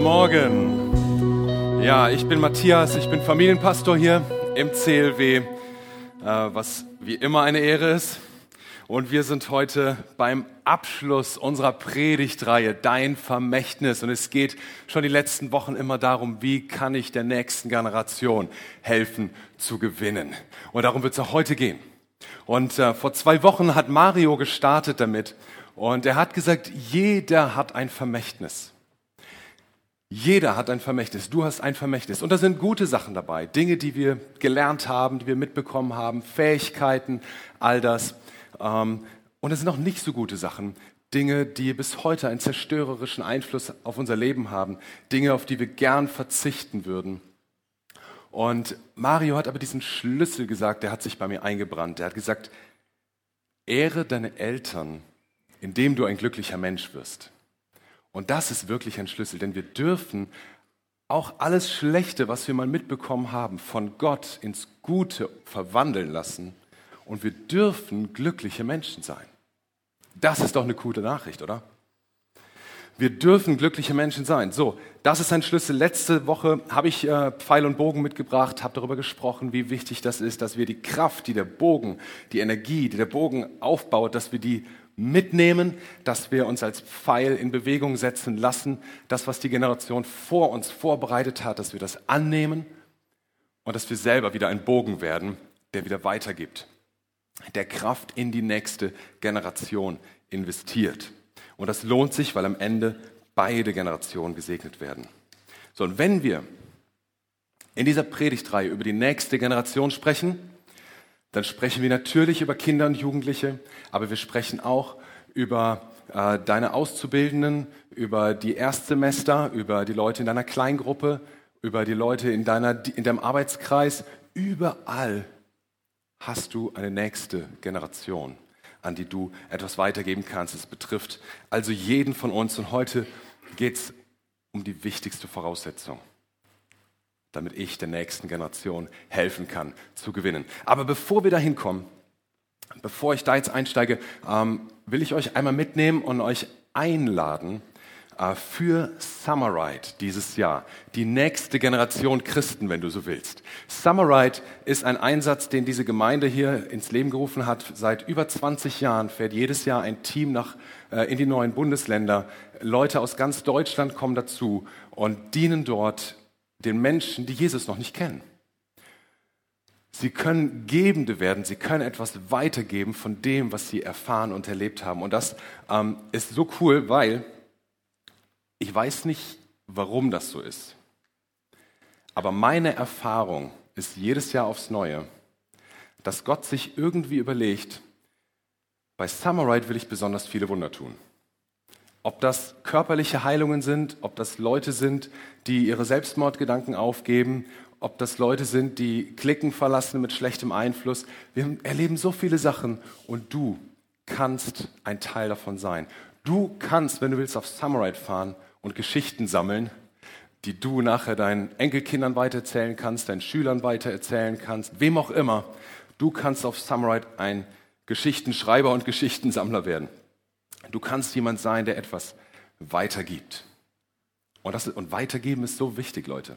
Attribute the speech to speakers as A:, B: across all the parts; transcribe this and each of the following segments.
A: Guten Morgen. Ja, ich bin Matthias, ich bin Familienpastor hier im CLW, äh, was wie immer eine Ehre ist. Und wir sind heute beim Abschluss unserer Predigtreihe Dein Vermächtnis. Und es geht schon die letzten Wochen immer darum, wie kann ich der nächsten Generation helfen zu gewinnen. Und darum wird es auch heute gehen. Und äh, vor zwei Wochen hat Mario gestartet damit. Und er hat gesagt, jeder hat ein Vermächtnis. Jeder hat ein Vermächtnis, du hast ein Vermächtnis. Und da sind gute Sachen dabei, Dinge, die wir gelernt haben, die wir mitbekommen haben, Fähigkeiten, all das. Ähm, und es sind auch nicht so gute Sachen, Dinge, die bis heute einen zerstörerischen Einfluss auf unser Leben haben, Dinge, auf die wir gern verzichten würden. Und Mario hat aber diesen Schlüssel gesagt, der hat sich bei mir eingebrannt. Er hat gesagt, ehre deine Eltern, indem du ein glücklicher Mensch wirst. Und das ist wirklich ein Schlüssel, denn wir dürfen auch alles Schlechte, was wir mal mitbekommen haben, von Gott ins Gute verwandeln lassen. Und wir dürfen glückliche Menschen sein. Das ist doch eine gute Nachricht, oder? Wir dürfen glückliche Menschen sein. So, das ist ein Schlüssel. Letzte Woche habe ich äh, Pfeil und Bogen mitgebracht, habe darüber gesprochen, wie wichtig das ist, dass wir die Kraft, die der Bogen, die Energie, die der Bogen aufbaut, dass wir die mitnehmen, dass wir uns als Pfeil in Bewegung setzen lassen, das, was die Generation vor uns vorbereitet hat, dass wir das annehmen und dass wir selber wieder ein Bogen werden, der wieder weitergibt, der Kraft in die nächste Generation investiert. Und das lohnt sich, weil am Ende beide Generationen gesegnet werden. So, und wenn wir in dieser Predigtreihe über die nächste Generation sprechen, dann sprechen wir natürlich über Kinder und Jugendliche, aber wir sprechen auch über äh, deine Auszubildenden, über die Erstsemester, über die Leute in deiner Kleingruppe, über die Leute in, deiner, in deinem Arbeitskreis. Überall hast du eine nächste Generation, an die du etwas weitergeben kannst. Es betrifft also jeden von uns. Und heute geht es um die wichtigste Voraussetzung damit ich der nächsten Generation helfen kann zu gewinnen. Aber bevor wir dahin kommen, bevor ich da jetzt einsteige, ähm, will ich euch einmal mitnehmen und euch einladen äh, für Summerride dieses Jahr. Die nächste Generation Christen, wenn du so willst. Summerride ist ein Einsatz, den diese Gemeinde hier ins Leben gerufen hat. Seit über 20 Jahren fährt jedes Jahr ein Team nach, äh, in die neuen Bundesländer. Leute aus ganz Deutschland kommen dazu und dienen dort den Menschen, die Jesus noch nicht kennen. Sie können Gebende werden, sie können etwas weitergeben von dem, was sie erfahren und erlebt haben. Und das ähm, ist so cool, weil ich weiß nicht, warum das so ist. Aber meine Erfahrung ist jedes Jahr aufs Neue, dass Gott sich irgendwie überlegt, bei Summerite will ich besonders viele Wunder tun. Ob das körperliche Heilungen sind, ob das Leute sind, die ihre Selbstmordgedanken aufgeben, ob das Leute sind, die Klicken verlassen mit schlechtem Einfluss. Wir erleben so viele Sachen und du kannst ein Teil davon sein. Du kannst, wenn du willst, auf Summerite fahren und Geschichten sammeln, die du nachher deinen Enkelkindern weitererzählen kannst, deinen Schülern weitererzählen kannst, wem auch immer. Du kannst auf Summerite ein Geschichtenschreiber und Geschichtensammler werden. Du kannst jemand sein, der etwas weitergibt. Und, das, und weitergeben ist so wichtig, Leute.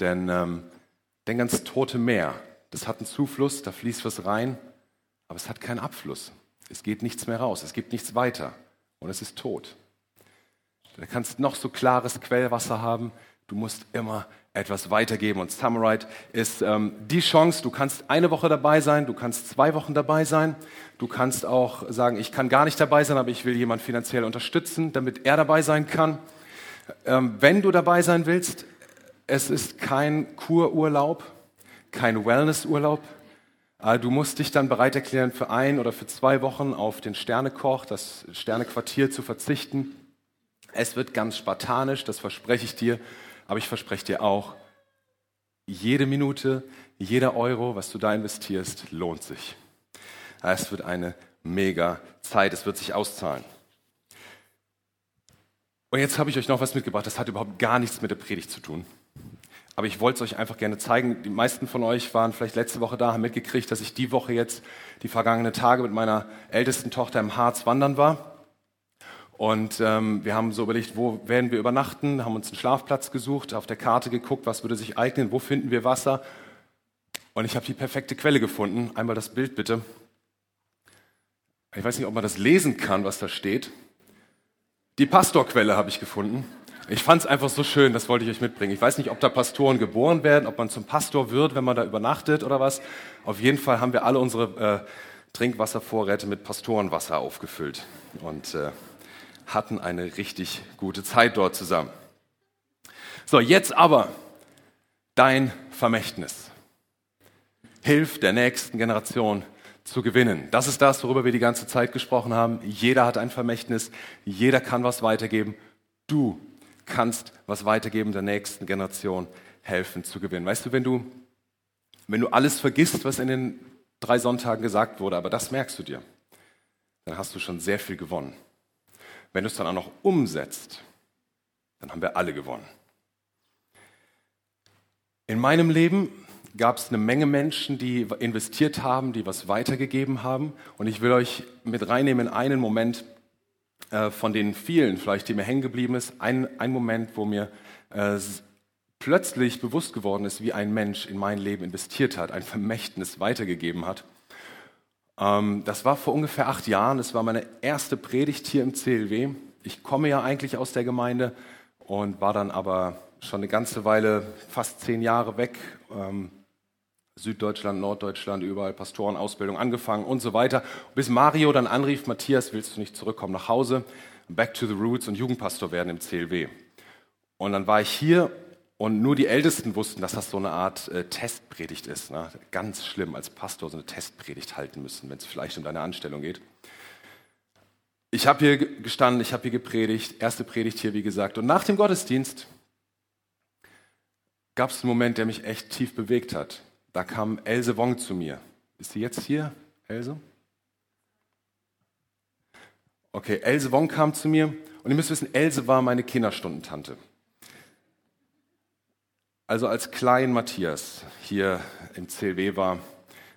A: Denn ähm, denk ans Tote Meer. Das hat einen Zufluss, da fließt was rein, aber es hat keinen Abfluss. Es geht nichts mehr raus, es gibt nichts weiter und es ist tot. Du kannst noch so klares Quellwasser haben, du musst immer etwas weitergeben. Und Samurai ist ähm, die Chance, du kannst eine Woche dabei sein, du kannst zwei Wochen dabei sein, du kannst auch sagen, ich kann gar nicht dabei sein, aber ich will jemand finanziell unterstützen, damit er dabei sein kann. Ähm, wenn du dabei sein willst, es ist kein Kururlaub, kein Wellnessurlaub. Äh, du musst dich dann bereit erklären, für ein oder für zwei Wochen auf den Sternekoch, das Sternequartier zu verzichten. Es wird ganz spartanisch, das verspreche ich dir. Aber ich verspreche dir auch, jede Minute, jeder Euro, was du da investierst, lohnt sich. Es wird eine mega Zeit, es wird sich auszahlen. Und jetzt habe ich euch noch was mitgebracht, das hat überhaupt gar nichts mit der Predigt zu tun. Aber ich wollte es euch einfach gerne zeigen. Die meisten von euch waren vielleicht letzte Woche da, haben mitgekriegt, dass ich die Woche jetzt, die vergangenen Tage mit meiner ältesten Tochter im Harz wandern war. Und ähm, wir haben so überlegt, wo werden wir übernachten, haben uns einen Schlafplatz gesucht, auf der Karte geguckt, was würde sich eignen, wo finden wir Wasser. Und ich habe die perfekte Quelle gefunden. Einmal das Bild bitte. Ich weiß nicht, ob man das lesen kann, was da steht. Die Pastorquelle habe ich gefunden. Ich fand es einfach so schön, das wollte ich euch mitbringen. Ich weiß nicht, ob da Pastoren geboren werden, ob man zum Pastor wird, wenn man da übernachtet oder was. Auf jeden Fall haben wir alle unsere äh, Trinkwasservorräte mit Pastorenwasser aufgefüllt und äh, hatten eine richtig gute Zeit dort zusammen. So, jetzt aber dein Vermächtnis. Hilf der nächsten Generation zu gewinnen. Das ist das, worüber wir die ganze Zeit gesprochen haben. Jeder hat ein Vermächtnis, jeder kann was weitergeben. Du kannst was weitergeben der nächsten Generation helfen zu gewinnen. Weißt du, wenn du, wenn du alles vergisst, was in den drei Sonntagen gesagt wurde, aber das merkst du dir, dann hast du schon sehr viel gewonnen. Wenn du es dann auch noch umsetzt, dann haben wir alle gewonnen. In meinem Leben gab es eine Menge Menschen, die investiert haben, die was weitergegeben haben. Und ich will euch mit reinnehmen in einen Moment, äh, von den vielen, vielleicht, die mir hängen geblieben ist, ein, Moment, wo mir äh, plötzlich bewusst geworden ist, wie ein Mensch in mein Leben investiert hat, ein Vermächtnis weitergegeben hat. Ähm, das war vor ungefähr acht Jahren. Das war meine erste Predigt hier im CLW. Ich komme ja eigentlich aus der Gemeinde und war dann aber schon eine ganze Weile, fast zehn Jahre weg. Ähm, Süddeutschland, Norddeutschland, überall Pastorenausbildung angefangen und so weiter. Bis Mario dann anrief, Matthias, willst du nicht zurückkommen nach Hause? Back to the Roots und Jugendpastor werden im CLW. Und dann war ich hier und nur die Ältesten wussten, dass das so eine Art äh, Testpredigt ist. Ne? Ganz schlimm, als Pastor so eine Testpredigt halten müssen, wenn es vielleicht um deine Anstellung geht. Ich habe hier gestanden, ich habe hier gepredigt, erste Predigt hier, wie gesagt. Und nach dem Gottesdienst gab es einen Moment, der mich echt tief bewegt hat. Da kam Else Wong zu mir. Ist sie jetzt hier, Else? Okay, Else Wong kam zu mir und ihr müsst wissen, Else war meine Kinderstundentante. Also als klein Matthias hier im CLW war,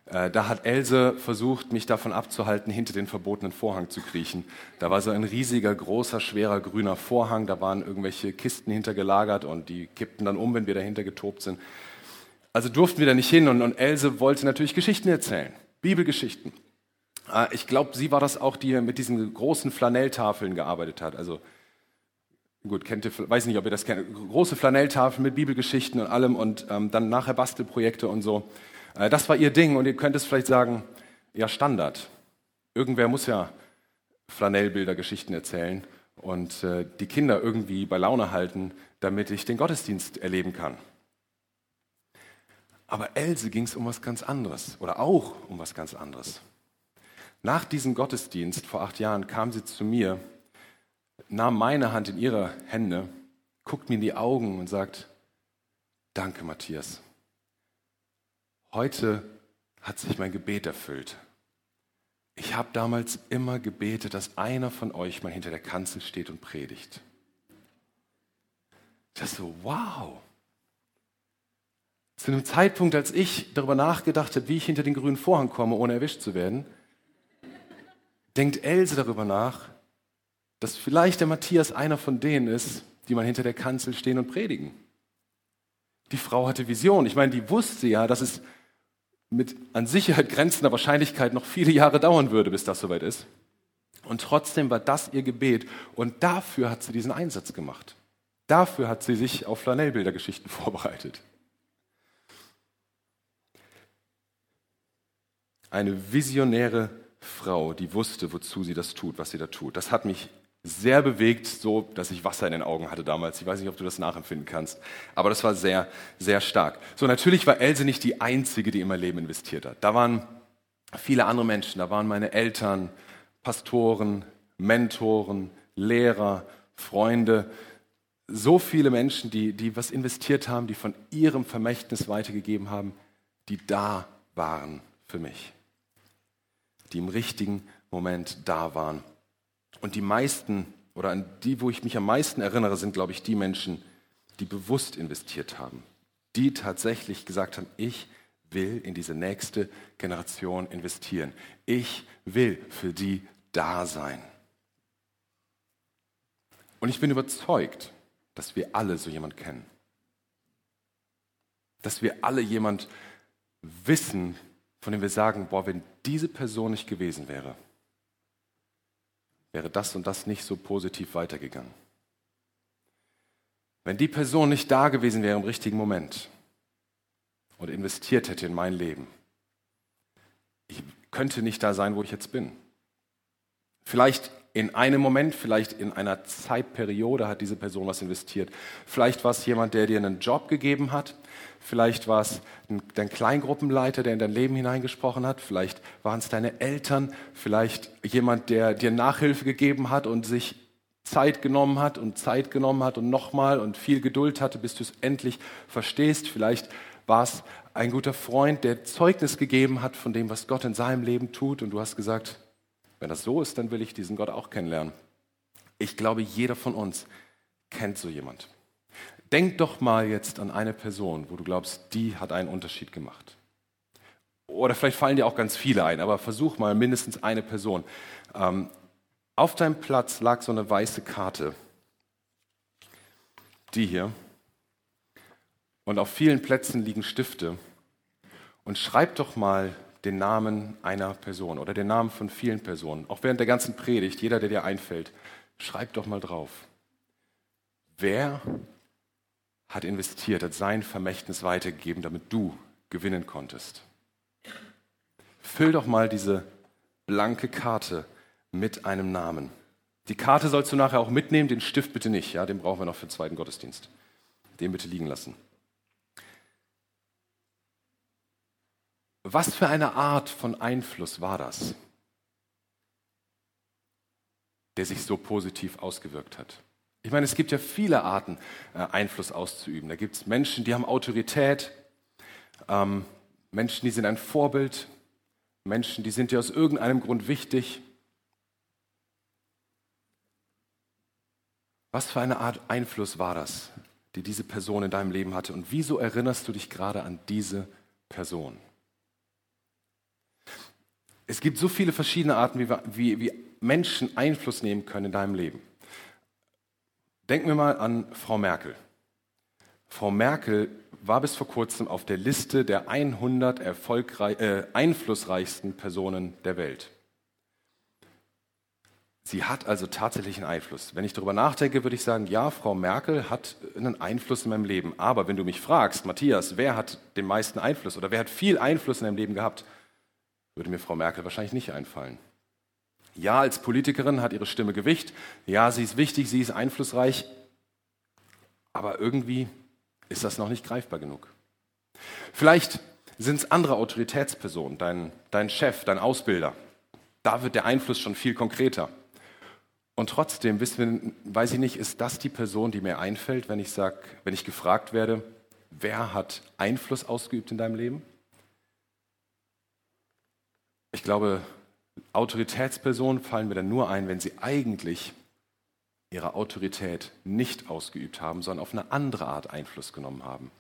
A: äh, da hat Else versucht, mich davon abzuhalten, hinter den verbotenen Vorhang zu kriechen. Da war so ein riesiger, großer, schwerer grüner Vorhang, da waren irgendwelche Kisten hintergelagert und die kippten dann um, wenn wir dahinter getobt sind. Also durften wir da nicht hin und, und Else wollte natürlich Geschichten erzählen, Bibelgeschichten. Äh, ich glaube, sie war das auch, die mit diesen großen Flanelltafeln gearbeitet hat. Also gut, kennt ihr, weiß nicht, ob ihr das kennt, große Flanelltafeln mit Bibelgeschichten und allem und ähm, dann nachher Bastelprojekte und so. Äh, das war ihr Ding und ihr könnt es vielleicht sagen, ja Standard. Irgendwer muss ja Flanellbilder, Geschichten erzählen und äh, die Kinder irgendwie bei Laune halten, damit ich den Gottesdienst erleben kann. Aber Else ging es um was ganz anderes oder auch um was ganz anderes. Nach diesem Gottesdienst vor acht Jahren kam sie zu mir, nahm meine Hand in ihre Hände, guckt mir in die Augen und sagt, danke Matthias. Heute hat sich mein Gebet erfüllt. Ich habe damals immer gebetet, dass einer von euch mal hinter der Kanzel steht und predigt. Das so, wow. Zu einem Zeitpunkt, als ich darüber nachgedacht habe, wie ich hinter den grünen Vorhang komme, ohne erwischt zu werden, denkt Else darüber nach, dass vielleicht der Matthias einer von denen ist, die mal hinter der Kanzel stehen und predigen. Die Frau hatte Vision. Ich meine, die wusste ja, dass es mit an Sicherheit grenzender Wahrscheinlichkeit noch viele Jahre dauern würde, bis das soweit ist. Und trotzdem war das ihr Gebet. Und dafür hat sie diesen Einsatz gemacht. Dafür hat sie sich auf Flanellbildergeschichten vorbereitet. eine visionäre Frau, die wusste, wozu sie das tut, was sie da tut. Das hat mich sehr bewegt, so dass ich Wasser in den Augen hatte damals. Ich weiß nicht, ob du das nachempfinden kannst, aber das war sehr, sehr stark. So, natürlich war Else nicht die einzige, die in mein Leben investiert hat. Da waren viele andere Menschen, da waren meine Eltern, Pastoren, Mentoren, Lehrer, Freunde, so viele Menschen, die, die was investiert haben, die von ihrem Vermächtnis weitergegeben haben, die da waren für mich die im richtigen Moment da waren. Und die meisten, oder an die, wo ich mich am meisten erinnere, sind, glaube ich, die Menschen, die bewusst investiert haben, die tatsächlich gesagt haben, ich will in diese nächste Generation investieren. Ich will für die da sein. Und ich bin überzeugt, dass wir alle so jemand kennen. Dass wir alle jemand wissen, von dem wir sagen, boah, wenn diese Person nicht gewesen wäre, wäre das und das nicht so positiv weitergegangen. Wenn die Person nicht da gewesen wäre im richtigen Moment und investiert hätte in mein Leben, ich könnte nicht da sein, wo ich jetzt bin. Vielleicht in einem Moment, vielleicht in einer Zeitperiode hat diese Person was investiert. Vielleicht war es jemand, der dir einen Job gegeben hat. Vielleicht war es dein Kleingruppenleiter, der in dein Leben hineingesprochen hat. Vielleicht waren es deine Eltern. Vielleicht jemand, der dir Nachhilfe gegeben hat und sich Zeit genommen hat und Zeit genommen hat und nochmal und viel Geduld hatte, bis du es endlich verstehst. Vielleicht war es ein guter Freund, der Zeugnis gegeben hat von dem, was Gott in seinem Leben tut und du hast gesagt, wenn das so ist, dann will ich diesen Gott auch kennenlernen. Ich glaube, jeder von uns kennt so jemand. Denk doch mal jetzt an eine Person, wo du glaubst, die hat einen Unterschied gemacht. Oder vielleicht fallen dir auch ganz viele ein, aber versuch mal mindestens eine Person. Ähm, auf deinem Platz lag so eine weiße Karte. Die hier. Und auf vielen Plätzen liegen Stifte. Und schreib doch mal den Namen einer Person oder den Namen von vielen Personen. Auch während der ganzen Predigt, jeder, der dir einfällt, schreib doch mal drauf. Wer hat investiert, hat sein Vermächtnis weitergegeben, damit du gewinnen konntest? Füll doch mal diese blanke Karte mit einem Namen. Die Karte sollst du nachher auch mitnehmen, den Stift bitte nicht, ja, den brauchen wir noch für den zweiten Gottesdienst. Den bitte liegen lassen. Was für eine Art von Einfluss war das, der sich so positiv ausgewirkt hat? Ich meine, es gibt ja viele Arten, äh, Einfluss auszuüben. Da gibt es Menschen, die haben Autorität, ähm, Menschen, die sind ein Vorbild, Menschen, die sind dir aus irgendeinem Grund wichtig. Was für eine Art Einfluss war das, die diese Person in deinem Leben hatte? Und wieso erinnerst du dich gerade an diese Person? Es gibt so viele verschiedene Arten, wie, wie, wie Menschen Einfluss nehmen können in deinem Leben. Denken wir mal an Frau Merkel. Frau Merkel war bis vor kurzem auf der Liste der 100 äh, einflussreichsten Personen der Welt. Sie hat also tatsächlich einen Einfluss. Wenn ich darüber nachdenke, würde ich sagen, ja, Frau Merkel hat einen Einfluss in meinem Leben. Aber wenn du mich fragst, Matthias, wer hat den meisten Einfluss oder wer hat viel Einfluss in deinem Leben gehabt, würde mir Frau Merkel wahrscheinlich nicht einfallen. Ja, als Politikerin hat ihre Stimme Gewicht. Ja, sie ist wichtig, sie ist einflussreich. Aber irgendwie ist das noch nicht greifbar genug. Vielleicht sind es andere Autoritätspersonen, dein, dein Chef, dein Ausbilder. Da wird der Einfluss schon viel konkreter. Und trotzdem wir, weiß ich nicht, ist das die Person, die mir einfällt, wenn ich sag, wenn ich gefragt werde, wer hat Einfluss ausgeübt in deinem Leben? Ich glaube, Autoritätspersonen fallen mir dann nur ein, wenn sie eigentlich ihre Autorität nicht ausgeübt haben, sondern auf eine andere Art Einfluss genommen haben.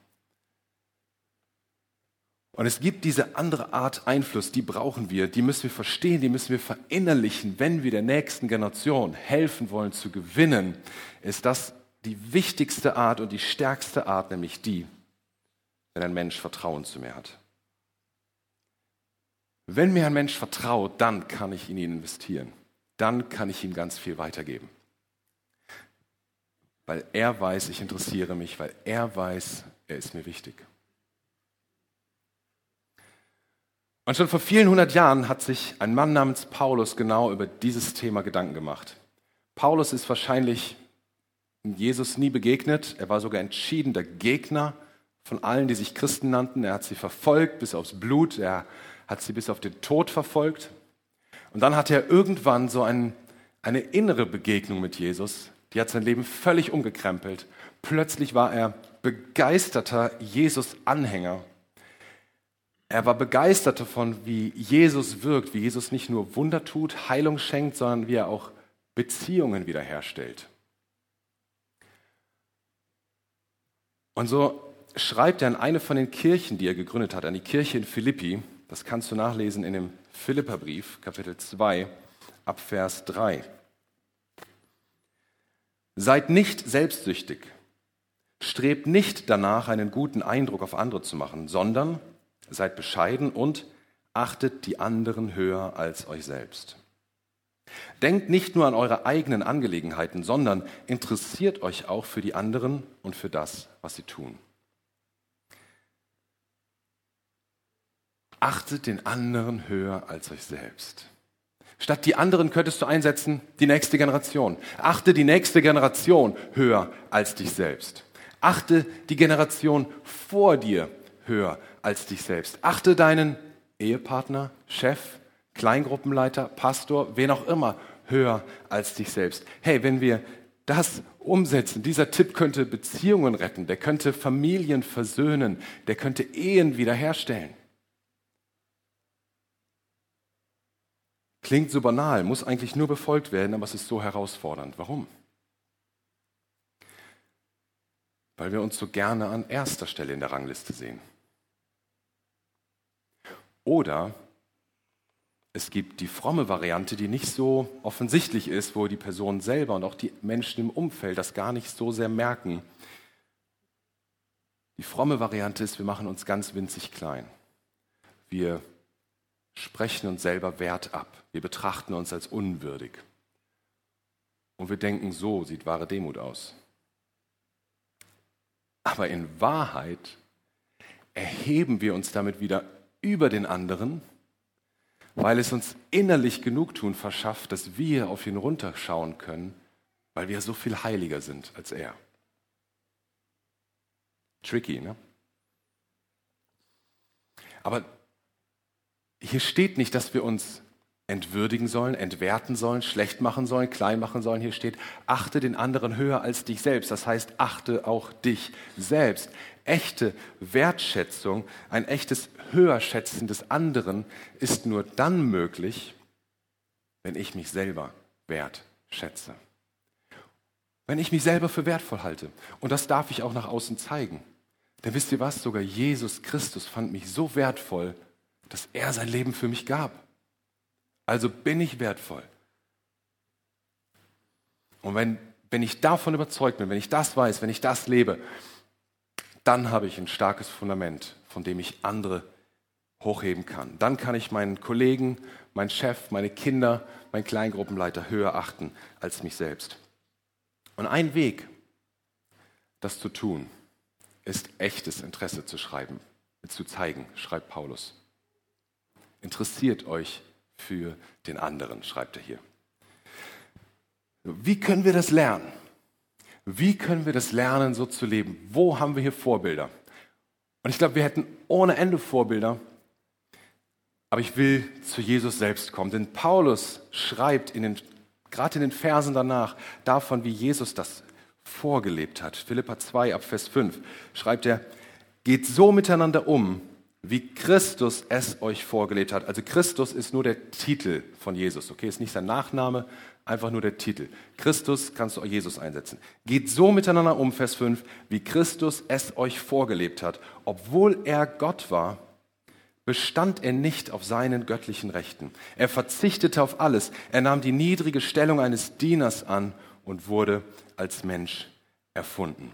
A: Und es gibt diese andere Art Einfluss, die brauchen wir, die müssen wir verstehen, die müssen wir verinnerlichen, wenn wir der nächsten Generation helfen wollen zu gewinnen, ist das die wichtigste Art und die stärkste Art, nämlich die, wenn ein Mensch Vertrauen zu mir hat. Wenn mir ein Mensch vertraut, dann kann ich in ihn investieren. Dann kann ich ihm ganz viel weitergeben. Weil er weiß, ich interessiere mich, weil er weiß, er ist mir wichtig. Und schon vor vielen hundert Jahren hat sich ein Mann namens Paulus genau über dieses Thema Gedanken gemacht. Paulus ist wahrscheinlich Jesus nie begegnet. Er war sogar entschiedener Gegner von allen, die sich Christen nannten. Er hat sie verfolgt bis aufs Blut. Er hat sie bis auf den Tod verfolgt. Und dann hatte er irgendwann so ein, eine innere Begegnung mit Jesus, die hat sein Leben völlig umgekrempelt. Plötzlich war er begeisterter Jesus-Anhänger. Er war begeistert davon, wie Jesus wirkt, wie Jesus nicht nur Wunder tut, Heilung schenkt, sondern wie er auch Beziehungen wiederherstellt. Und so schreibt er an eine von den Kirchen, die er gegründet hat, an die Kirche in Philippi, das kannst du nachlesen in dem Philipperbrief, Kapitel 2, ab Vers 3. Seid nicht selbstsüchtig. Strebt nicht danach, einen guten Eindruck auf andere zu machen, sondern seid bescheiden und achtet die anderen höher als euch selbst. Denkt nicht nur an eure eigenen Angelegenheiten, sondern interessiert euch auch für die anderen und für das, was sie tun. Achtet den anderen höher als euch selbst. Statt die anderen könntest du einsetzen, die nächste Generation. Achte die nächste Generation höher als dich selbst. Achte die Generation vor dir höher als dich selbst. Achte deinen Ehepartner, Chef, Kleingruppenleiter, Pastor, wen auch immer höher als dich selbst. Hey, wenn wir das umsetzen, dieser Tipp könnte Beziehungen retten, der könnte Familien versöhnen, der könnte Ehen wiederherstellen. Klingt so banal, muss eigentlich nur befolgt werden, aber es ist so herausfordernd. Warum? Weil wir uns so gerne an erster Stelle in der Rangliste sehen. Oder es gibt die fromme Variante, die nicht so offensichtlich ist, wo die Person selber und auch die Menschen im Umfeld das gar nicht so sehr merken. Die fromme Variante ist, wir machen uns ganz winzig klein. Wir sprechen uns selber Wert ab. Wir betrachten uns als unwürdig. Und wir denken, so sieht wahre Demut aus. Aber in Wahrheit erheben wir uns damit wieder über den anderen, weil es uns innerlich Genugtun verschafft, dass wir auf ihn runterschauen können, weil wir so viel heiliger sind als er. Tricky, ne? Aber hier steht nicht, dass wir uns entwürdigen sollen, entwerten sollen, schlecht machen sollen, klein machen sollen. Hier steht, achte den anderen höher als dich selbst. Das heißt, achte auch dich selbst. Echte Wertschätzung, ein echtes Höherschätzen des anderen ist nur dann möglich, wenn ich mich selber wertschätze. Wenn ich mich selber für wertvoll halte. Und das darf ich auch nach außen zeigen. Denn wisst ihr was? Sogar Jesus Christus fand mich so wertvoll, dass er sein Leben für mich gab. Also bin ich wertvoll. Und wenn, wenn ich davon überzeugt bin, wenn ich das weiß, wenn ich das lebe, dann habe ich ein starkes Fundament, von dem ich andere hochheben kann. Dann kann ich meinen Kollegen, meinen Chef, meine Kinder, meinen Kleingruppenleiter höher achten als mich selbst. Und ein Weg, das zu tun, ist echtes Interesse zu schreiben, zu zeigen, schreibt Paulus. Interessiert euch für den anderen, schreibt er hier. Wie können wir das lernen? Wie können wir das lernen, so zu leben? Wo haben wir hier Vorbilder? Und ich glaube, wir hätten ohne Ende Vorbilder. Aber ich will zu Jesus selbst kommen. Denn Paulus schreibt in den, gerade in den Versen danach davon, wie Jesus das vorgelebt hat. Philippa 2 ab Vers 5 schreibt er, geht so miteinander um, wie Christus es euch vorgelebt hat. Also Christus ist nur der Titel von Jesus, okay? Ist nicht sein Nachname, einfach nur der Titel. Christus kannst du Jesus einsetzen. Geht so miteinander um, Vers 5, wie Christus es euch vorgelebt hat. Obwohl er Gott war, bestand er nicht auf seinen göttlichen Rechten. Er verzichtete auf alles. Er nahm die niedrige Stellung eines Dieners an und wurde als Mensch erfunden.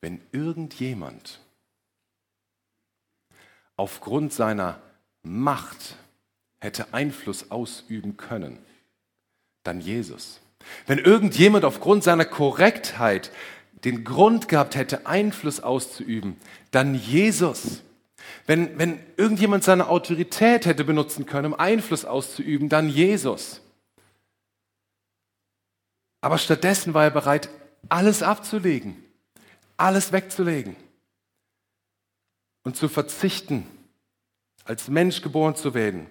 A: Wenn irgendjemand aufgrund seiner Macht hätte Einfluss ausüben können, dann Jesus. Wenn irgendjemand aufgrund seiner Korrektheit den Grund gehabt hätte, Einfluss auszuüben, dann Jesus. Wenn, wenn irgendjemand seine Autorität hätte benutzen können, um Einfluss auszuüben, dann Jesus. Aber stattdessen war er bereit, alles abzulegen alles wegzulegen und zu verzichten, als Mensch geboren zu werden.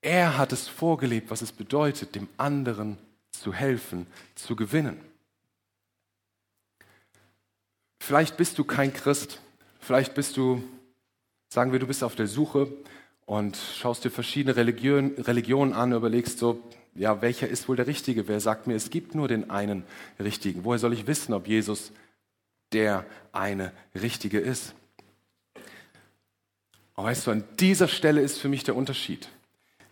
A: Er hat es vorgelebt, was es bedeutet, dem anderen zu helfen, zu gewinnen. Vielleicht bist du kein Christ, vielleicht bist du, sagen wir, du bist auf der Suche und schaust dir verschiedene Religion, Religionen an, überlegst so, ja, welcher ist wohl der Richtige? Wer sagt mir, es gibt nur den einen Richtigen? Woher soll ich wissen, ob Jesus der eine richtige ist. Aber weißt du, an dieser Stelle ist für mich der Unterschied.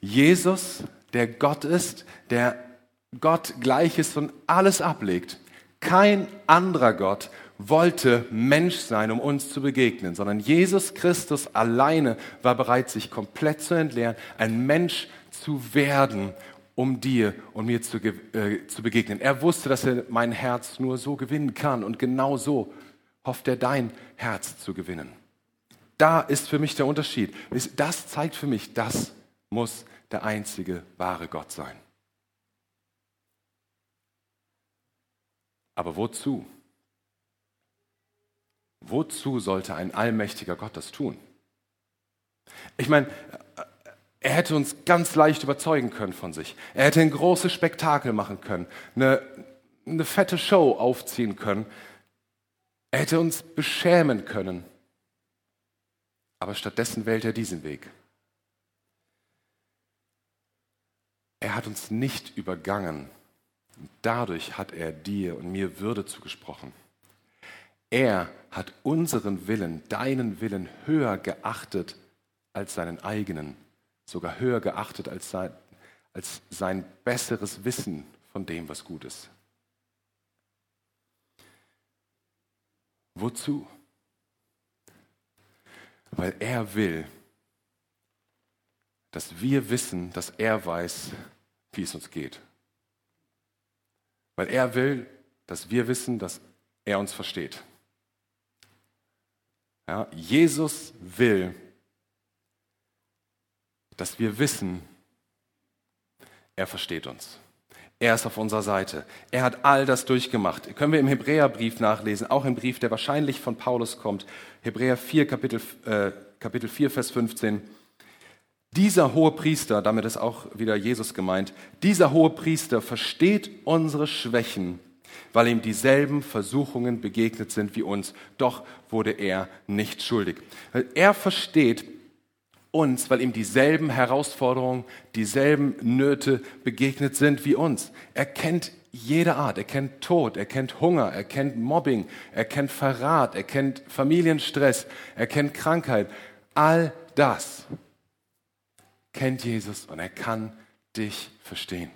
A: Jesus, der Gott ist, der Gott gleich ist und alles ablegt. Kein anderer Gott wollte Mensch sein, um uns zu begegnen, sondern Jesus Christus alleine war bereit, sich komplett zu entleeren, ein Mensch zu werden, um dir und mir zu, äh, zu begegnen. Er wusste, dass er mein Herz nur so gewinnen kann und genau so hofft er dein Herz zu gewinnen. Da ist für mich der Unterschied. Das zeigt für mich, das muss der einzige wahre Gott sein. Aber wozu? Wozu sollte ein allmächtiger Gott das tun? Ich meine, er hätte uns ganz leicht überzeugen können von sich. Er hätte ein großes Spektakel machen können, eine, eine fette Show aufziehen können. Er hätte uns beschämen können. Aber stattdessen wählt er diesen Weg. Er hat uns nicht übergangen. Dadurch hat er dir und mir Würde zugesprochen. Er hat unseren Willen, deinen Willen höher geachtet als seinen eigenen, sogar höher geachtet als sein, als sein besseres Wissen von dem, was gut ist. Wozu? Weil er will, dass wir wissen, dass er weiß, wie es uns geht. Weil er will, dass wir wissen, dass er uns versteht. Ja, Jesus will, dass wir wissen, er versteht uns. Er ist auf unserer Seite. Er hat all das durchgemacht. Können wir im Hebräerbrief nachlesen, auch im Brief, der wahrscheinlich von Paulus kommt. Hebräer 4, Kapitel, äh, Kapitel 4, Vers 15. Dieser hohe Priester, damit ist auch wieder Jesus gemeint, dieser hohe Priester versteht unsere Schwächen weil ihm dieselben Versuchungen begegnet sind wie uns. Doch wurde er nicht schuldig. Er versteht uns, weil ihm dieselben Herausforderungen, dieselben Nöte begegnet sind wie uns. Er kennt jede Art. Er kennt Tod, er kennt Hunger, er kennt Mobbing, er kennt Verrat, er kennt Familienstress, er kennt Krankheit. All das kennt Jesus und er kann dich verstehen.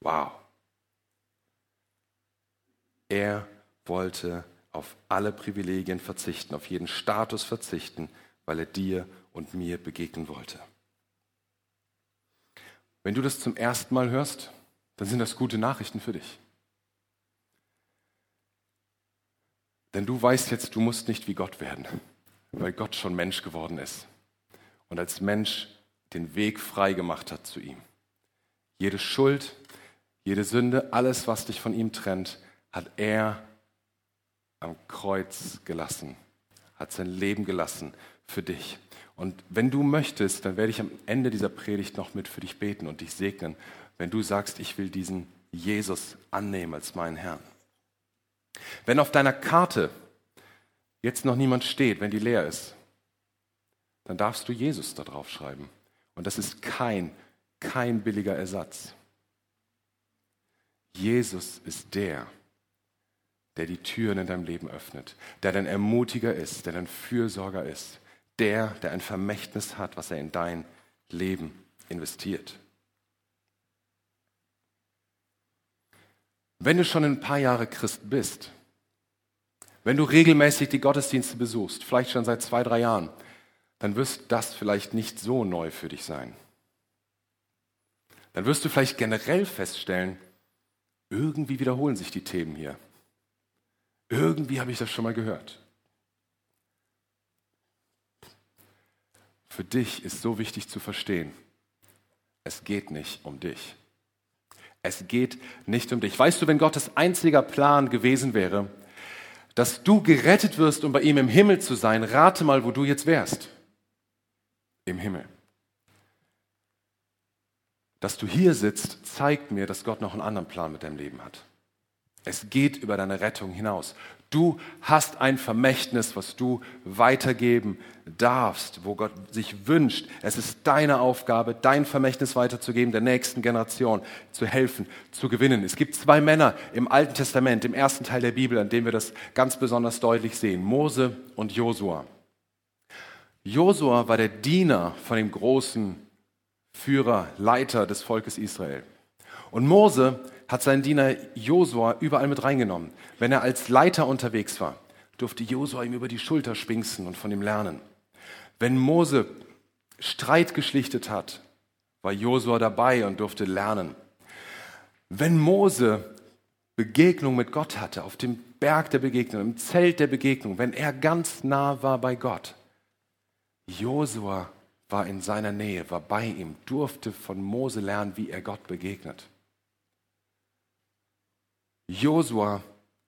A: Wow. Er wollte auf alle Privilegien verzichten, auf jeden Status verzichten, weil er dir und mir begegnen wollte. Wenn du das zum ersten Mal hörst, dann sind das gute Nachrichten für dich. Denn du weißt jetzt, du musst nicht wie Gott werden, weil Gott schon Mensch geworden ist und als Mensch den Weg frei gemacht hat zu ihm. Jede Schuld, jede Sünde, alles, was dich von ihm trennt, hat er am Kreuz gelassen, hat sein Leben gelassen für dich. Und wenn du möchtest, dann werde ich am Ende dieser Predigt noch mit für dich beten und dich segnen, wenn du sagst, ich will diesen Jesus annehmen als meinen Herrn. Wenn auf deiner Karte jetzt noch niemand steht, wenn die leer ist, dann darfst du Jesus da drauf schreiben. Und das ist kein, kein billiger Ersatz. Jesus ist der, der die Türen in deinem Leben öffnet, der dein Ermutiger ist, der dein Fürsorger ist, der, der ein Vermächtnis hat, was er in dein Leben investiert. Wenn du schon ein paar Jahre Christ bist, wenn du regelmäßig die Gottesdienste besuchst, vielleicht schon seit zwei, drei Jahren, dann wirst das vielleicht nicht so neu für dich sein. Dann wirst du vielleicht generell feststellen, irgendwie wiederholen sich die Themen hier. Irgendwie habe ich das schon mal gehört. Für dich ist so wichtig zu verstehen, es geht nicht um dich. Es geht nicht um dich. Weißt du, wenn Gottes einziger Plan gewesen wäre, dass du gerettet wirst, um bei ihm im Himmel zu sein, rate mal, wo du jetzt wärst. Im Himmel. Dass du hier sitzt, zeigt mir, dass Gott noch einen anderen Plan mit deinem Leben hat. Es geht über deine Rettung hinaus. Du hast ein Vermächtnis, was du weitergeben darfst, wo Gott sich wünscht. Es ist deine Aufgabe, dein Vermächtnis weiterzugeben, der nächsten Generation zu helfen, zu gewinnen. Es gibt zwei Männer im Alten Testament, im ersten Teil der Bibel, an dem wir das ganz besonders deutlich sehen. Mose und Josua. Josua war der Diener von dem großen Führer, Leiter des Volkes Israel. Und Mose hat seinen Diener Josua überall mit reingenommen. Wenn er als Leiter unterwegs war, durfte Josua ihm über die Schulter spinksen und von ihm lernen. Wenn Mose Streit geschlichtet hat, war Josua dabei und durfte lernen. Wenn Mose Begegnung mit Gott hatte, auf dem Berg der Begegnung, im Zelt der Begegnung, wenn er ganz nah war bei Gott, Josua war in seiner Nähe, war bei ihm, durfte von Mose lernen, wie er Gott begegnet. Josua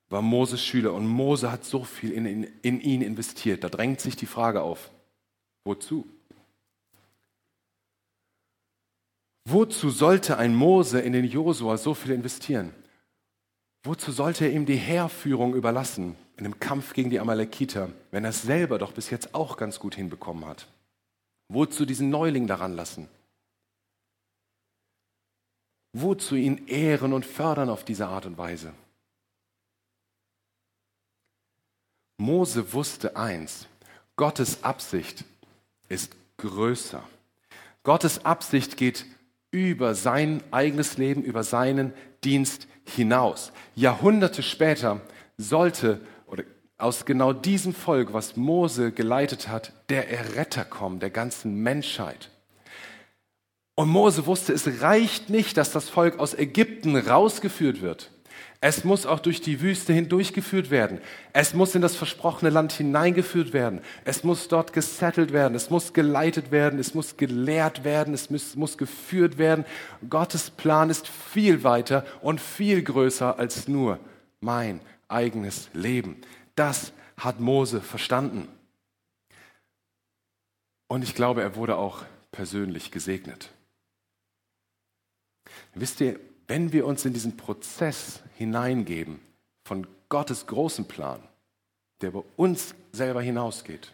A: war Moses Schüler und Mose hat so viel in, in, in ihn investiert. Da drängt sich die Frage auf, wozu? Wozu sollte ein Mose in den Josua so viel investieren? Wozu sollte er ihm die Heerführung überlassen in dem Kampf gegen die Amalekiter, wenn er es selber doch bis jetzt auch ganz gut hinbekommen hat? Wozu diesen Neuling daran lassen? Wozu ihn ehren und fördern auf diese Art und Weise? Mose wusste eins, Gottes Absicht ist größer. Gottes Absicht geht über sein eigenes Leben, über seinen Dienst hinaus. Jahrhunderte später sollte oder aus genau diesem Volk, was Mose geleitet hat, der Erretter kommen der ganzen Menschheit. Und Mose wusste, es reicht nicht, dass das Volk aus Ägypten rausgeführt wird. Es muss auch durch die Wüste hindurchgeführt werden. Es muss in das versprochene Land hineingeführt werden. Es muss dort gesettelt werden. Es muss geleitet werden. Es muss gelehrt werden. Es muss, muss geführt werden. Gottes Plan ist viel weiter und viel größer als nur mein eigenes Leben. Das hat Mose verstanden. Und ich glaube, er wurde auch persönlich gesegnet. Wisst ihr, wenn wir uns in diesen Prozess hineingeben von Gottes großen Plan, der über uns selber hinausgeht,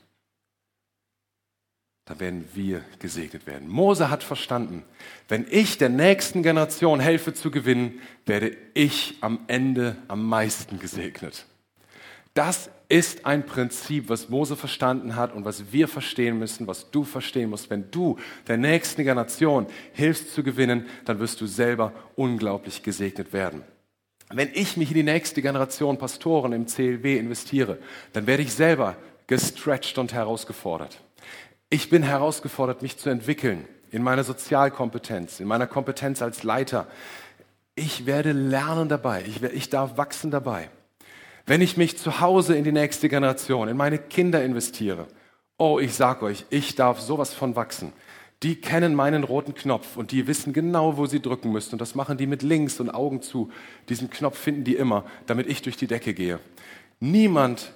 A: dann werden wir gesegnet werden. Mose hat verstanden, wenn ich der nächsten Generation helfe zu gewinnen, werde ich am Ende am meisten gesegnet. Das ist ein Prinzip, was Mose verstanden hat und was wir verstehen müssen, was du verstehen musst. Wenn du der nächsten Generation hilfst zu gewinnen, dann wirst du selber unglaublich gesegnet werden. Wenn ich mich in die nächste Generation Pastoren im CLW investiere, dann werde ich selber gestretched und herausgefordert. Ich bin herausgefordert, mich zu entwickeln in meiner Sozialkompetenz, in meiner Kompetenz als Leiter. Ich werde lernen dabei, ich, ich darf wachsen dabei. Wenn ich mich zu Hause in die nächste Generation, in meine Kinder investiere, oh, ich sag euch, ich darf sowas von wachsen. Die kennen meinen roten Knopf und die wissen genau, wo sie drücken müssen. Und das machen die mit links und Augen zu. Diesen Knopf finden die immer, damit ich durch die Decke gehe. Niemand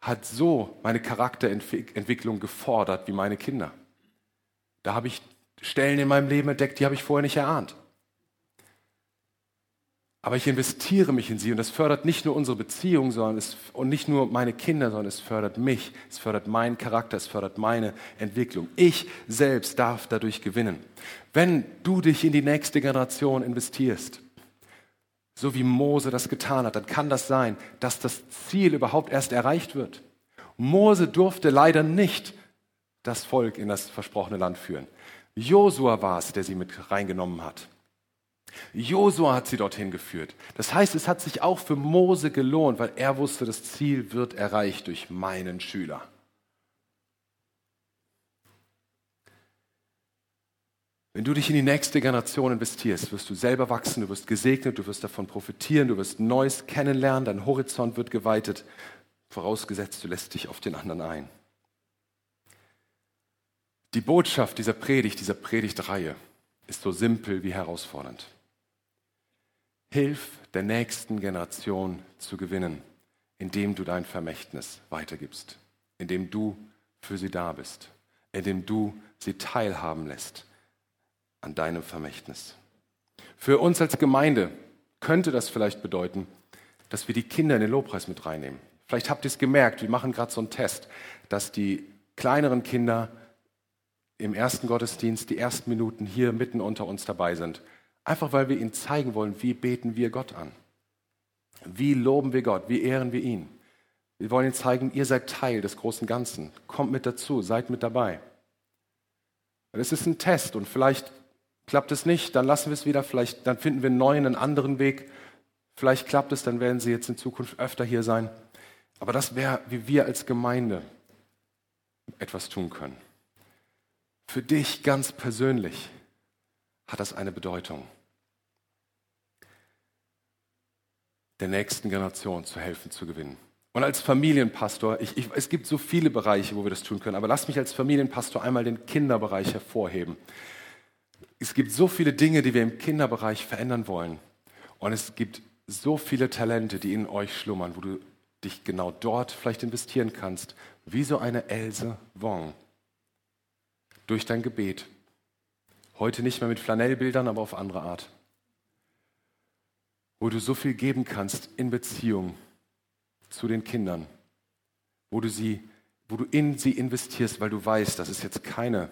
A: hat so meine Charakterentwicklung gefordert wie meine Kinder. Da habe ich Stellen in meinem Leben entdeckt, die habe ich vorher nicht erahnt. Aber ich investiere mich in sie und das fördert nicht nur unsere Beziehung sondern es, und nicht nur meine Kinder, sondern es fördert mich, es fördert meinen Charakter, es fördert meine Entwicklung. Ich selbst darf dadurch gewinnen. Wenn du dich in die nächste Generation investierst, so wie Mose das getan hat, dann kann das sein, dass das Ziel überhaupt erst erreicht wird. Mose durfte leider nicht das Volk in das versprochene Land führen. Josua war es, der sie mit reingenommen hat. Josua hat sie dorthin geführt. Das heißt, es hat sich auch für Mose gelohnt, weil er wusste, das Ziel wird erreicht durch meinen Schüler. Wenn du dich in die nächste Generation investierst, wirst du selber wachsen, du wirst gesegnet, du wirst davon profitieren, du wirst Neues kennenlernen, dein Horizont wird geweitet, vorausgesetzt, du lässt dich auf den anderen ein. Die Botschaft dieser Predigt, dieser Predigtreihe ist so simpel wie herausfordernd. Hilf der nächsten Generation zu gewinnen, indem du dein Vermächtnis weitergibst, indem du für sie da bist, indem du sie teilhaben lässt an deinem Vermächtnis. Für uns als Gemeinde könnte das vielleicht bedeuten, dass wir die Kinder in den Lobpreis mit reinnehmen. Vielleicht habt ihr es gemerkt, wir machen gerade so einen Test, dass die kleineren Kinder im ersten Gottesdienst die ersten Minuten hier mitten unter uns dabei sind. Einfach weil wir ihnen zeigen wollen, wie beten wir Gott an. Wie loben wir Gott, wie ehren wir ihn. Wir wollen ihnen zeigen, ihr seid Teil des großen Ganzen. Kommt mit dazu, seid mit dabei. Es ist ein Test und vielleicht Klappt es nicht, dann lassen wir es wieder. Vielleicht, dann finden wir einen neuen, einen anderen Weg. Vielleicht klappt es, dann werden sie jetzt in Zukunft öfter hier sein. Aber das wäre, wie wir als Gemeinde etwas tun können. Für dich ganz persönlich hat das eine Bedeutung. Der nächsten Generation zu helfen, zu gewinnen. Und als Familienpastor, ich, ich, es gibt so viele Bereiche, wo wir das tun können, aber lass mich als Familienpastor einmal den Kinderbereich hervorheben. Es gibt so viele Dinge, die wir im Kinderbereich verändern wollen. Und es gibt so viele Talente, die in euch schlummern, wo du dich genau dort vielleicht investieren kannst, wie so eine Else Wong. Durch dein Gebet. Heute nicht mehr mit Flanellbildern, aber auf andere Art. Wo du so viel geben kannst in Beziehung zu den Kindern, wo du, sie, wo du in sie investierst, weil du weißt, das ist jetzt keine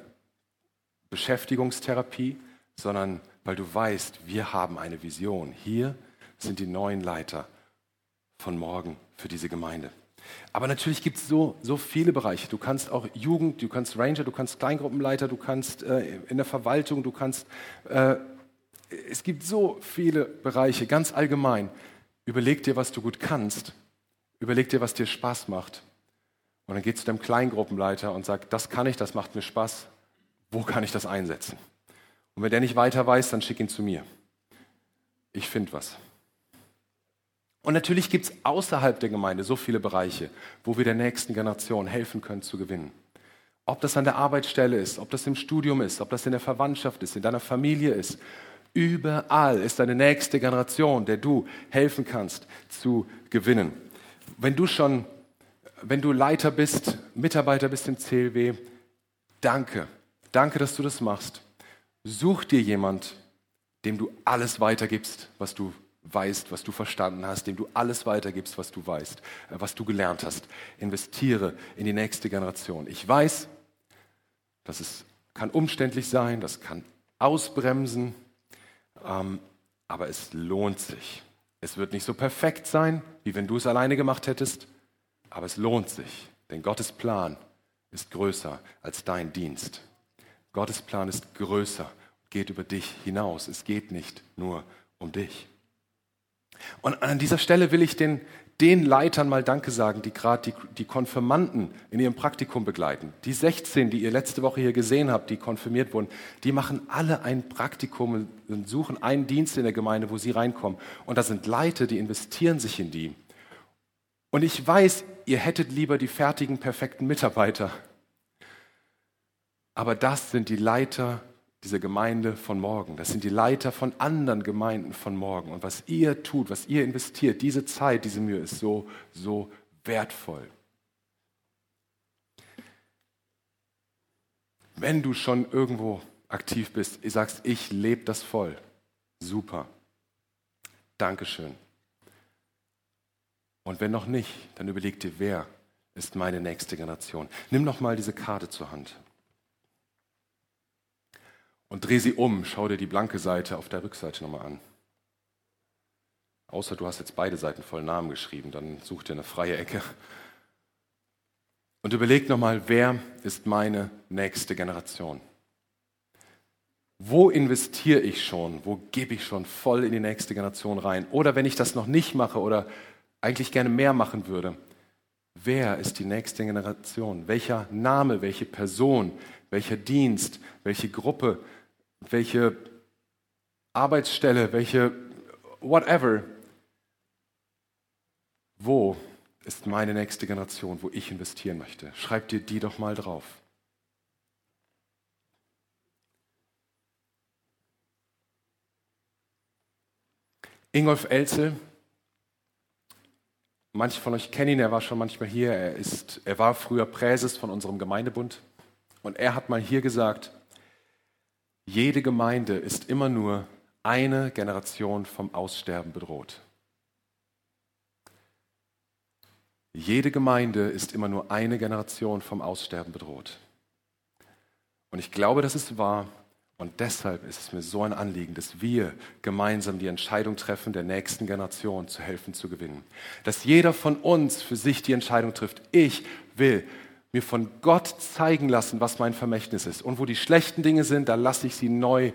A: Beschäftigungstherapie, sondern weil du weißt, wir haben eine Vision. Hier sind die neuen Leiter von morgen für diese Gemeinde. Aber natürlich gibt es so, so viele Bereiche. Du kannst auch Jugend, du kannst Ranger, du kannst Kleingruppenleiter, du kannst äh, in der Verwaltung, du kannst... Äh, es gibt so viele Bereiche, ganz allgemein. Überleg dir, was du gut kannst Überleg dir, was dir Spaß macht. Und dann geh zu deinem Kleingruppenleiter und sag, das kann ich, das macht mir Spaß. Wo kann ich das einsetzen? Und wenn der nicht weiter weiß, dann schick ihn zu mir. Ich finde was. Und natürlich gibt es außerhalb der Gemeinde so viele Bereiche, wo wir der nächsten Generation helfen können zu gewinnen. Ob das an der Arbeitsstelle ist, ob das im Studium ist, ob das in der Verwandtschaft ist, in deiner Familie ist. Überall ist deine nächste Generation, der du helfen kannst zu gewinnen wenn du schon, wenn du Leiter bist, Mitarbeiter bist im CLW, danke. Danke, dass du das machst. Such dir jemand, dem du alles weitergibst, was du weißt, was du verstanden hast, dem du alles weitergibst, was du weißt, äh, was du gelernt hast. Investiere in die nächste Generation. Ich weiß, dass es kann umständlich sein, das kann ausbremsen, ähm, aber es lohnt sich. Es wird nicht so perfekt sein, wie wenn du es alleine gemacht hättest, aber es lohnt sich, denn Gottes Plan ist größer als dein Dienst. Gottes Plan ist größer, geht über dich hinaus. Es geht nicht nur um dich. Und an dieser Stelle will ich den, den Leitern mal Danke sagen, die gerade die, die Konfirmanden in ihrem Praktikum begleiten. Die 16, die ihr letzte Woche hier gesehen habt, die konfirmiert wurden, die machen alle ein Praktikum und suchen einen Dienst in der Gemeinde, wo sie reinkommen. Und da sind Leiter, die investieren sich in die. Und ich weiß, ihr hättet lieber die fertigen, perfekten Mitarbeiter. Aber das sind die Leiter dieser Gemeinde von morgen. Das sind die Leiter von anderen Gemeinden von morgen. Und was ihr tut, was ihr investiert, diese Zeit, diese Mühe ist so, so wertvoll. Wenn du schon irgendwo aktiv bist, sagst, ich lebe das voll. Super. Dankeschön. Und wenn noch nicht, dann überleg dir, wer ist meine nächste Generation. Nimm noch mal diese Karte zur Hand und dreh sie um. Schau dir die blanke Seite auf der Rückseite nochmal an. Außer du hast jetzt beide Seiten voll Namen geschrieben, dann such dir eine freie Ecke. Und überleg nochmal, wer ist meine nächste Generation? Wo investiere ich schon? Wo gebe ich schon voll in die nächste Generation rein? Oder wenn ich das noch nicht mache oder eigentlich gerne mehr machen würde, wer ist die nächste Generation? Welcher Name, welche Person, welcher Dienst, welche Gruppe welche Arbeitsstelle, welche whatever. Wo ist meine nächste Generation, wo ich investieren möchte? Schreib dir die doch mal drauf. Ingolf Elzel, manche von euch kennen ihn, er war schon manchmal hier, er, ist, er war früher Präses von unserem Gemeindebund und er hat mal hier gesagt, jede Gemeinde ist immer nur eine Generation vom Aussterben bedroht. Jede Gemeinde ist immer nur eine Generation vom Aussterben bedroht. Und ich glaube, das ist wahr. Und deshalb ist es mir so ein Anliegen, dass wir gemeinsam die Entscheidung treffen, der nächsten Generation zu helfen, zu gewinnen. Dass jeder von uns für sich die Entscheidung trifft, ich will mir von Gott zeigen lassen, was mein Vermächtnis ist. Und wo die schlechten Dinge sind, da lasse ich sie neu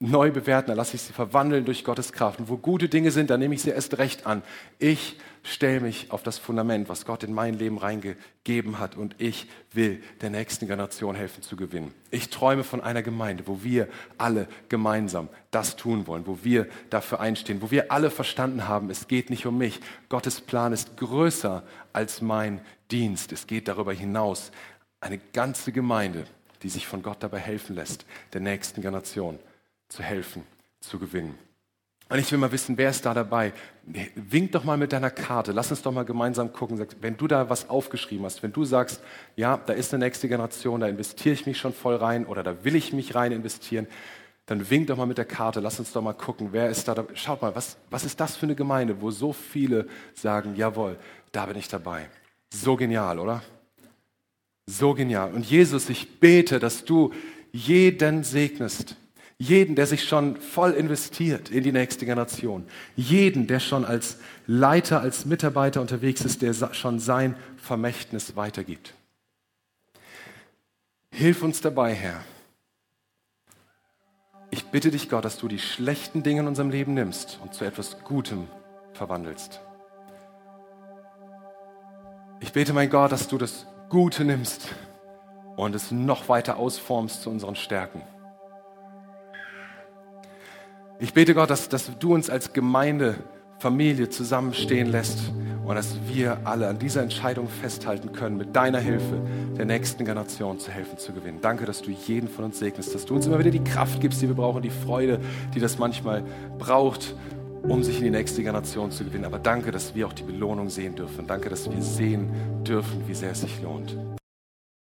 A: neu bewerten, dann lasse ich sie verwandeln durch Gottes Kraft. Und wo gute Dinge sind, dann nehme ich sie erst recht an. Ich stelle mich auf das Fundament, was Gott in mein Leben reingegeben hat und ich will der nächsten Generation helfen zu gewinnen. Ich träume von einer Gemeinde, wo wir alle gemeinsam das tun wollen, wo wir dafür einstehen, wo wir alle verstanden haben, es geht nicht um mich. Gottes Plan ist größer als mein Dienst. Es geht darüber hinaus. Eine ganze Gemeinde, die sich von Gott dabei helfen lässt, der nächsten Generation zu helfen, zu gewinnen. Und ich will mal wissen, wer ist da dabei? Wink doch mal mit deiner Karte. Lass uns doch mal gemeinsam gucken. Wenn du da was aufgeschrieben hast, wenn du sagst, ja, da ist eine nächste Generation, da investiere ich mich schon voll rein oder da will ich mich rein investieren, dann wink doch mal mit der Karte. Lass uns doch mal gucken, wer ist da dabei. Schaut mal, was, was ist das für eine Gemeinde, wo so viele sagen, jawohl, da bin ich dabei. So genial, oder? So genial. Und Jesus, ich bete, dass du jeden segnest jeden, der sich schon voll investiert in die nächste Generation. Jeden, der schon als Leiter, als Mitarbeiter unterwegs ist, der schon sein Vermächtnis weitergibt. Hilf uns dabei, Herr. Ich bitte dich, Gott, dass du die schlechten Dinge in unserem Leben nimmst und zu etwas Gutem verwandelst. Ich bete, mein Gott, dass du das Gute nimmst und es noch weiter ausformst zu unseren Stärken. Ich bete Gott, dass, dass du uns als Gemeinde, Familie zusammenstehen lässt und dass wir alle an dieser Entscheidung festhalten können, mit deiner Hilfe der nächsten Generation zu helfen, zu gewinnen. Danke, dass du jeden von uns segnest, dass du uns immer wieder die Kraft gibst, die wir brauchen, die Freude, die das manchmal braucht, um sich in die nächste Generation zu gewinnen. Aber danke, dass wir auch die Belohnung sehen dürfen. Danke, dass wir sehen dürfen, wie sehr es sich lohnt.